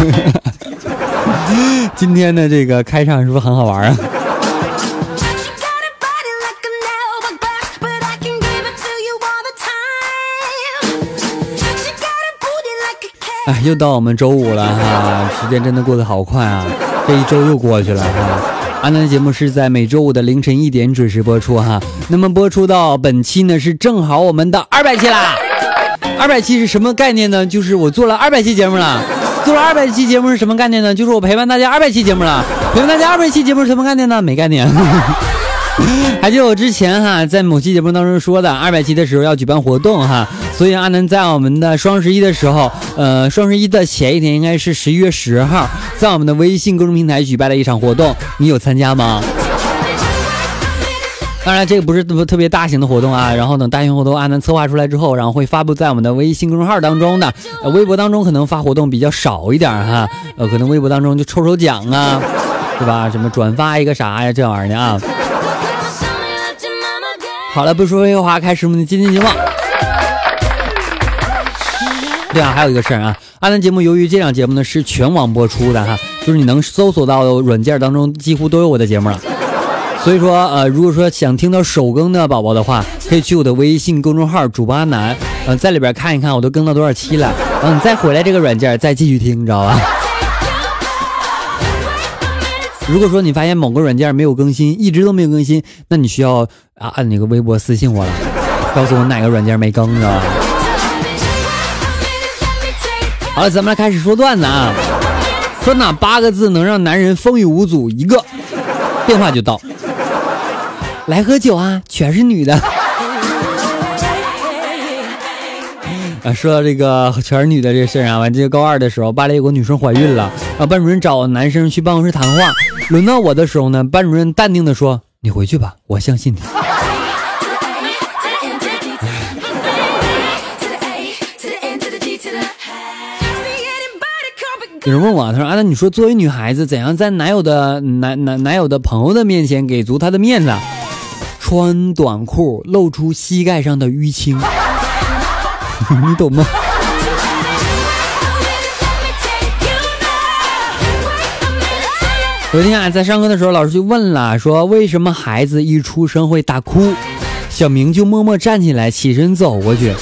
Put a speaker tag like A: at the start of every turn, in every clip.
A: 今天的这个开场是不是很好玩啊？哎，又到我们周五了哈，时间真的过得好快啊！这一周又过去了哈。安南的节目是在每周五的凌晨一点准时播出哈。那么播出到本期呢，是正好我们的二百期啦。二百期是什么概念呢？就是我做了二百期节目了。做了二百期节目是什么概念呢？就是我陪伴大家二百期节目了。陪伴大家二百期节目是什么概念呢？没概念。还记得我之前哈，在某期节目当中说的，二百期的时候要举办活动哈，所以阿南在我们的双十一的时候，呃，双十一的前一天应该是十一月十号，在我们的微信公众平台举办了一场活动，你有参加吗？当然，这个不是特特别大型的活动啊。然后等大型活动阿南策划出来之后，然后会发布在我们的微信公众号当中的。呃，微博当中可能发活动比较少一点哈，呃，可能微博当中就抽抽奖啊，对吧？什么转发一个啥呀，这玩意儿的啊。好了，不说废话，开始我们的今天节目。对啊，还有一个事儿啊，阿南节目由于这档节目呢是全网播出的哈，就是你能搜索到的软件当中几乎都有我的节目了。所以说，呃，如果说想听到首更的宝宝的话，可以去我的微信公众号主播阿南，嗯，在里边看一看我都更到多少期了，然后你再回来这个软件再继续听，你知道吧？如果说你发现某个软件没有更新，一直都没有更新，那你需要啊按那个微博私信我了，告诉我哪个软件没更，知道吧？好了，咱们来开始说段子啊，说哪八个字能让男人风雨无阻？一个电话就到。来喝酒啊，全是女的。啊，说到这个全是女的这事儿啊，完这个高二的时候，班里有个女生怀孕了，啊，班主任找男生去办公室谈话。轮到我的时候呢，班主任淡定的说：“你回去吧，我相信你。”有人问我，他说：“啊，那你说作为女孩子，怎样在男友的男男男友的朋友的面前给足他的面子？”穿短裤露出膝盖上的淤青，你懂吗？昨天啊，在上课的时候，老师就问了，说为什么孩子一出生会大哭？小明就默默站起来，起身走过去。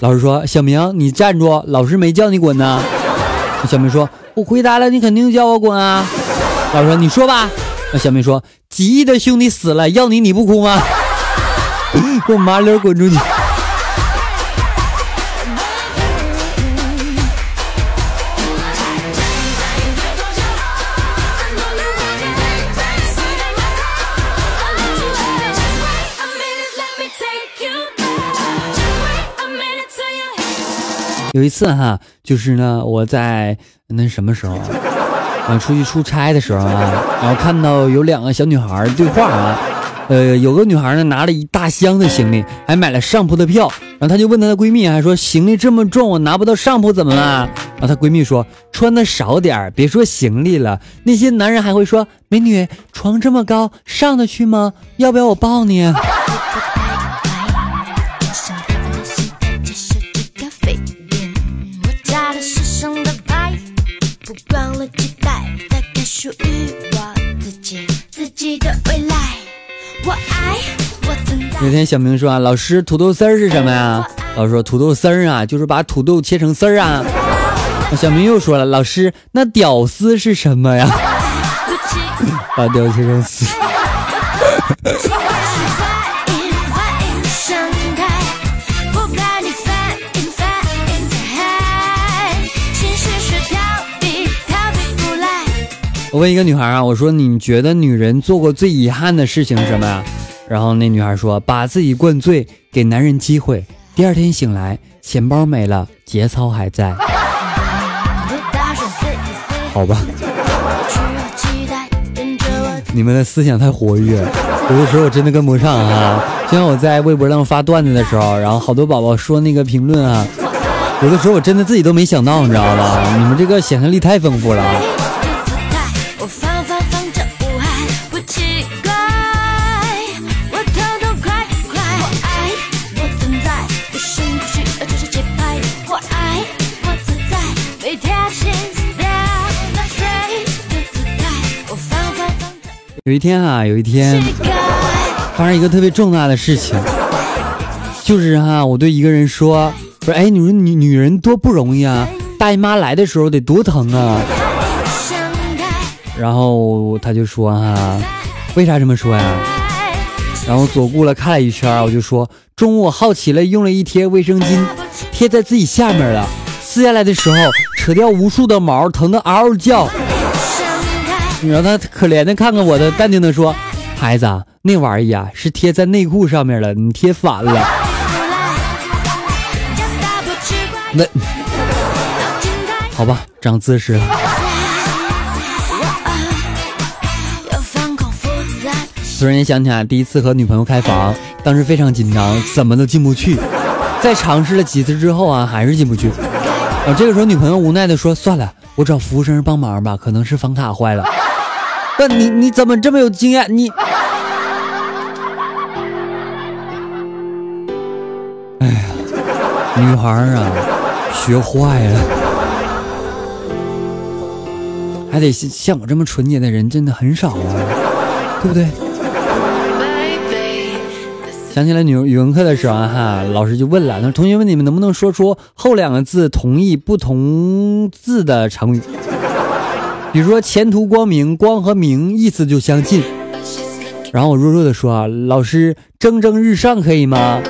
A: 老师说：“小明，你站住，老师没叫你滚呢。”小明说：“我回答了，你肯定叫我滚啊。”老师说：“你说吧。”那小明说：“几亿的兄弟死了，要你你不哭吗？” 给我麻溜滚出去！有一次哈，就是呢，我在那什么时候啊，出去出差的时候啊，然后看到有两个小女孩对话啊。呃，有个女孩呢，拿了一大箱的行李，还买了上铺的票，然后她就问她的闺蜜，还说行李这么重，我拿不到上铺怎么了？然后她闺蜜说，穿的少点儿别说行李了，那些男人还会说，美女，床这么高，上得去吗？要不要我抱你？属于我自己，自己的未来有天小明说啊，老师，土豆丝儿是什么呀？老师说土豆丝儿啊，就是把土豆切成丝儿啊。小明又说了，老师，那屌丝是什么呀？把屌切成丝。我问一个女孩啊，我说你觉得女人做过最遗憾的事情是什么呀？然后那女孩说：“把自己灌醉，给男人机会。第二天醒来，钱包没了，节操还在。”好吧。你们的思想太活跃，有的时候我真的跟不上啊。就像我在微博上发段子的时候，然后好多宝宝说那个评论啊，有的时候我真的自己都没想到，你知道吧？你们这个想象力太丰富了。有一天啊，有一天发生一个特别重大的事情，就是哈，我对一个人说，不是，哎，你说女女人多不容易啊，大姨妈来的时候得多疼啊。然后他就说哈，为啥这么说呀？然后左顾了看了一圈，我就说，中午我好奇了，用了一贴卫生巾贴在自己下面了，撕下来的时候扯掉无数的毛，疼得嗷嗷叫。然后他可怜的看看我的，淡定的说：“孩子，那玩意儿呀是贴在内裤上面了，你贴反了。”那好吧，长姿势了。突然间想起来，第一次和女朋友开房，当时非常紧张，怎么都进不去。在尝试了几次之后啊，还是进不去。啊，这个时候女朋友无奈的说：“算了，我找服务生帮忙吧，可能是房卡坏了。”那你你怎么这么有经验？你，哎呀，女孩啊，学坏了，还得像像我这么纯洁的人真的很少啊，对不对？想起来语文语文课的时候哈，老师就问了，他说：“同学们，你们能不能说出后两个字同义不同字的成语？”比如说前途光明，光和明意思就相近。然后我弱弱的说啊，老师蒸蒸日上可以吗？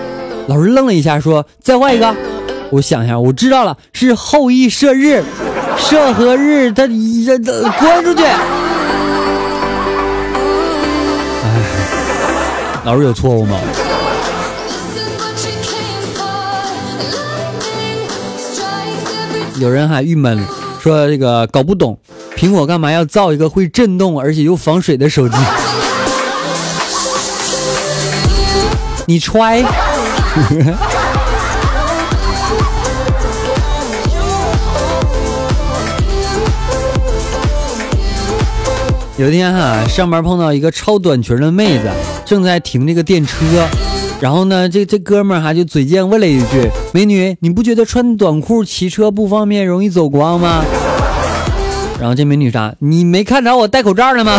A: 老师愣了一下说，再换一个。我想一下，我知道了，是后羿射日，射和日他这这关出去。哎，老师有错误吗？有人还郁闷说这个搞不懂。苹果干嘛要造一个会震动而且又防水的手机？你揣。有一天哈，上班碰到一个超短裙的妹子，正在停这个电车，然后呢，这这哥们儿哈就嘴贱问了一句：“美女，你不觉得穿短裤骑车不方便，容易走光吗？”然后这美女啥？你没看着我戴口罩了吗？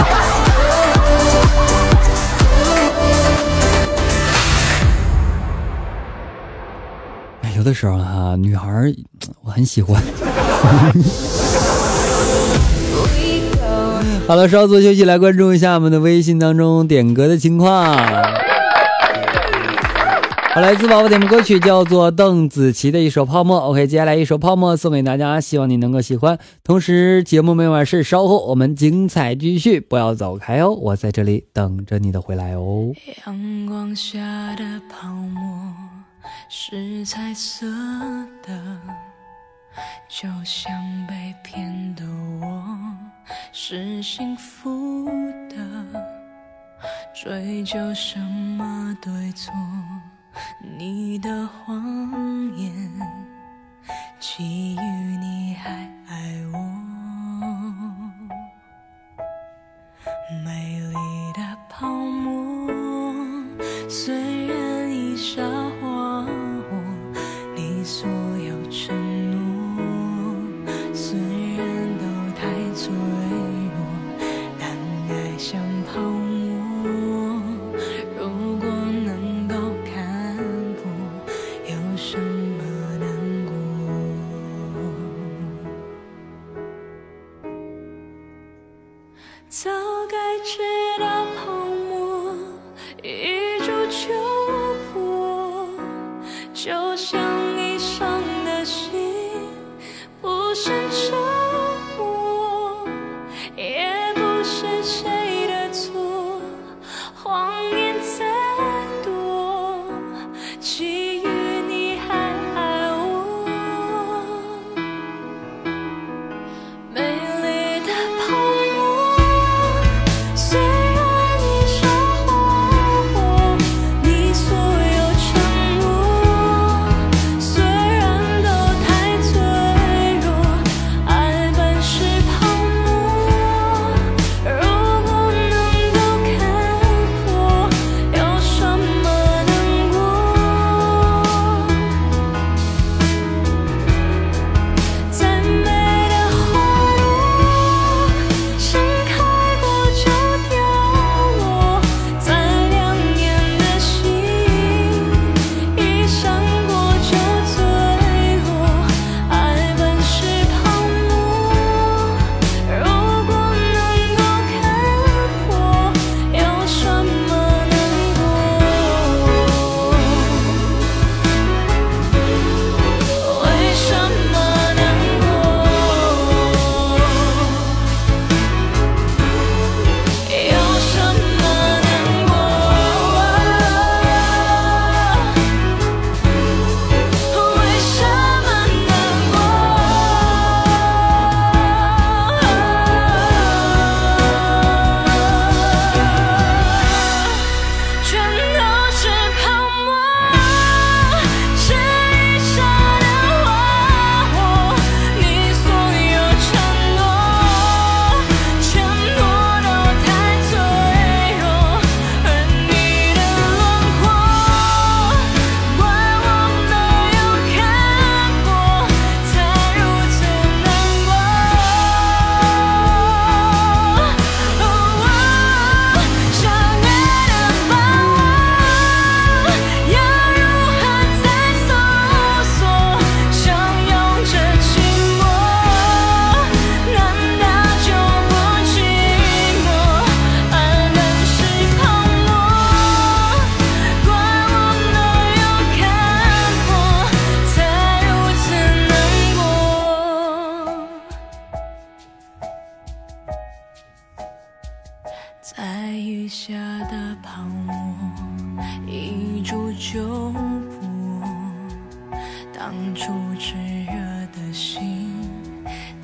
A: 哎，有的时候哈，女孩我很喜欢。好了，稍作休息，来关注一下我们的微信当中点歌的情况。来自宝宝点播歌曲叫做邓紫棋的一首《泡沫》。OK，接下来一首《泡沫》送给大家，希望你能够喜欢。同时，节目没完事，稍后我们精彩继续，不要走开哦，我在这里等着你的回来哦。阳光下的泡沫是彩色的，就像被骗的我是幸福的，追究什么对错？你的谎言，基于你还爱我，美丽的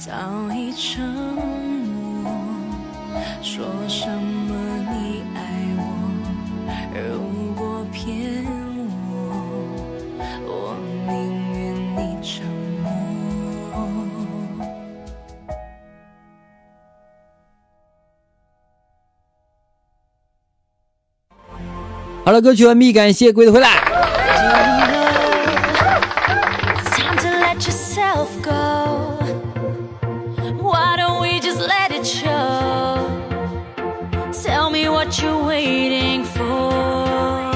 A: 早
B: 已沉默，说什么你爱我，如果骗我，我宁愿你沉默。
A: 好了，歌曲完毕，感谢各位的回来。
B: Waiting for.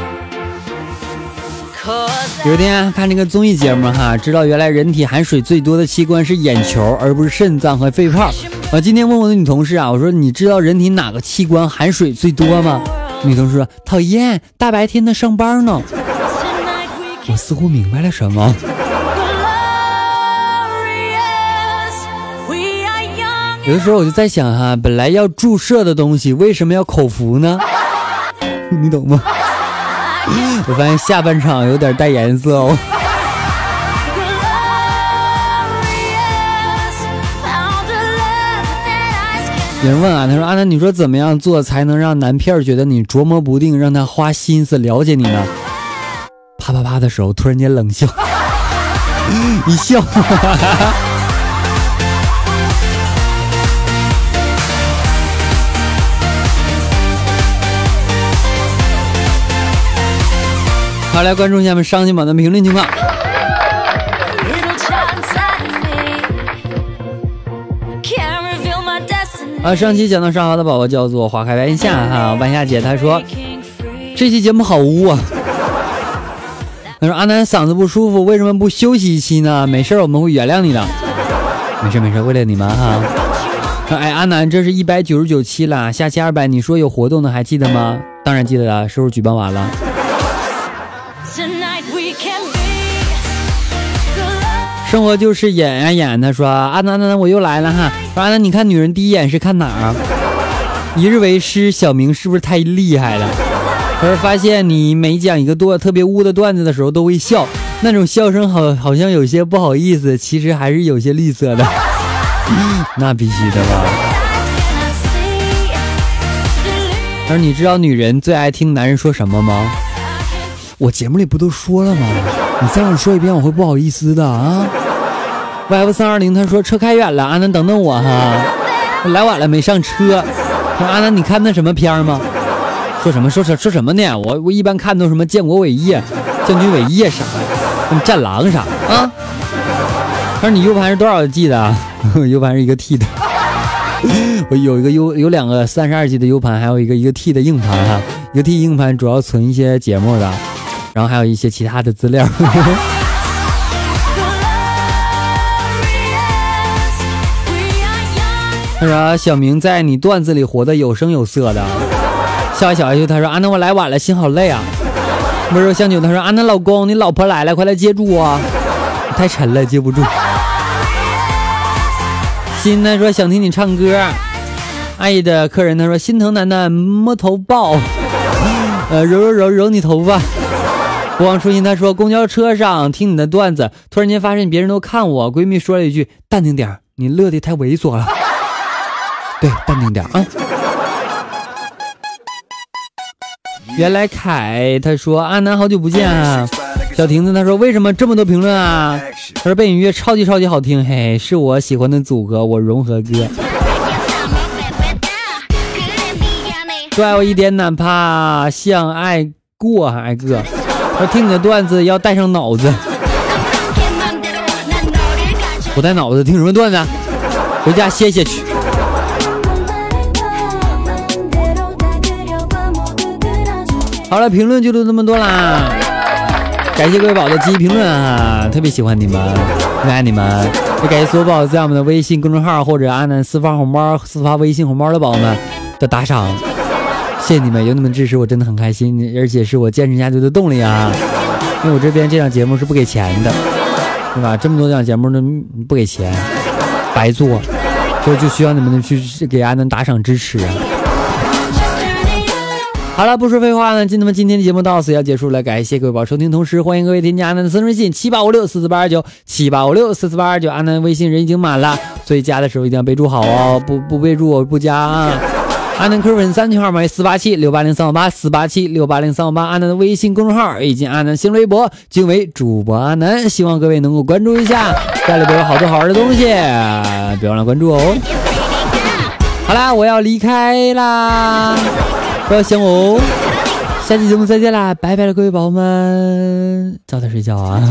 A: 有一天看这个综艺节目哈，知道原来人体含水最多的器官是眼球，而不是肾脏和肺泡。我今天问我的女同事啊，我说你知道人体哪个器官含水最多吗？女同事说讨厌，大白天的上班呢。我似乎明白了什么。有的时候我就在想哈，本来要注射的东西，为什么要口服呢？你懂吗？我发现下半场有点带颜色哦。有人问啊，他说阿南，你说怎么样做才能让男片觉得你琢磨不定，让他花心思了解你呢？啪啪啪的时候，突然间冷笑，一笑。哈哈好，来关注一下我们伤心榜的评论情况。啊，上期讲到上好的宝宝叫做花开万夏哈，万夏姐她说这期节目好污啊。她说阿南嗓子不舒服，为什么不休息一期呢？没事，我们会原谅你的。没事没事，为了你们哈。说哎，阿南，这是一百九十九期了，下期二百，你说有活动的还记得吗？当然记得了，是不是举办完了？生活就是演啊演。他说阿南阿南，我又来了哈。说阿南，你看女人第一眼是看哪儿啊？一日为师，小明是不是太厉害了？他说发现你每讲一个段特别污的段子的时候都会笑，那种笑声好好像有些不好意思，其实还是有些吝啬的。那必须的吧？他说你知道女人最爱听男人说什么吗？我节目里不都说了吗？你再让我说一遍，我会不好意思的啊。YF 三二零他说车开远了，阿南等等我哈，我来晚了没上车。他说阿南你看那什么片吗？说什么说什说什么呢？我我一般看都什么建国伟业、建军伟业啥的，什么战狼啥啊。他说你 U 盘是多少 G 的啊？U 盘是一个 T 的。我有一个 U 有两个三十二 G 的 U 盘，还有一个一个 T 的硬盘哈。一个 T 硬盘主要存一些节目的，然后还有一些其他的资料。他说小明在你段子里活得有声有色的。笑一笑他说啊，那我来晚了，心好累啊。温柔香酒他说啊，那老公你老婆来了，快来接住我，太沉了接不住。心他说想听你唱歌。爱的客人他说心疼楠楠摸头抱，呃揉揉揉揉你头发。不忘初心他说公交车上听你的段子，突然间发现别人都看我，闺蜜说了一句淡定点你乐的太猥琐了。对，淡定点啊。原来凯他说阿南好久不见啊。小婷子他说为什么这么多评论啊？他说背景音乐超级超级好听，嘿嘿，是我喜欢的组合，我融合哥。多爱我一点，哪怕像爱过还爱个。我听你的段子要带上脑子，不带脑子听什么段子？回家歇歇去。好了，评论就录这么多啦，感谢各位宝的积极评论啊，特别喜欢你们，爱你们，也感谢所有宝在我们的微信公众号或者阿南私发红包、私发微信红包的宝宝们的打赏，谢谢你们，有你们支持我真的很开心，而且是我坚持下去的动力啊，因为我这边这档节目是不给钱的，对吧？这么多档节目都不给钱，白做，所以就需要你们去给阿南打赏支持啊。好了，不说废话呢，那么今天的节目到此要结束了，感谢各位宝收听，同时欢迎各位添加阿南的私人微信七八五六四四八二九七八五六四四八二九，阿南微信人已经满了，所以加的时候一定要备注好哦，不不备注我不加啊。阿南 Q 粉三群号码四八七六八零三五八四八七六八零三五八，阿南的微信公众号以及阿南新微博均为主播阿南，希望各位能够关注一下，家里边有好多好玩的东西，别忘了关注哦。好啦，我要离开啦，不要想我哦。下期节目再见啦，拜拜了，各位宝宝们，早点睡觉啊。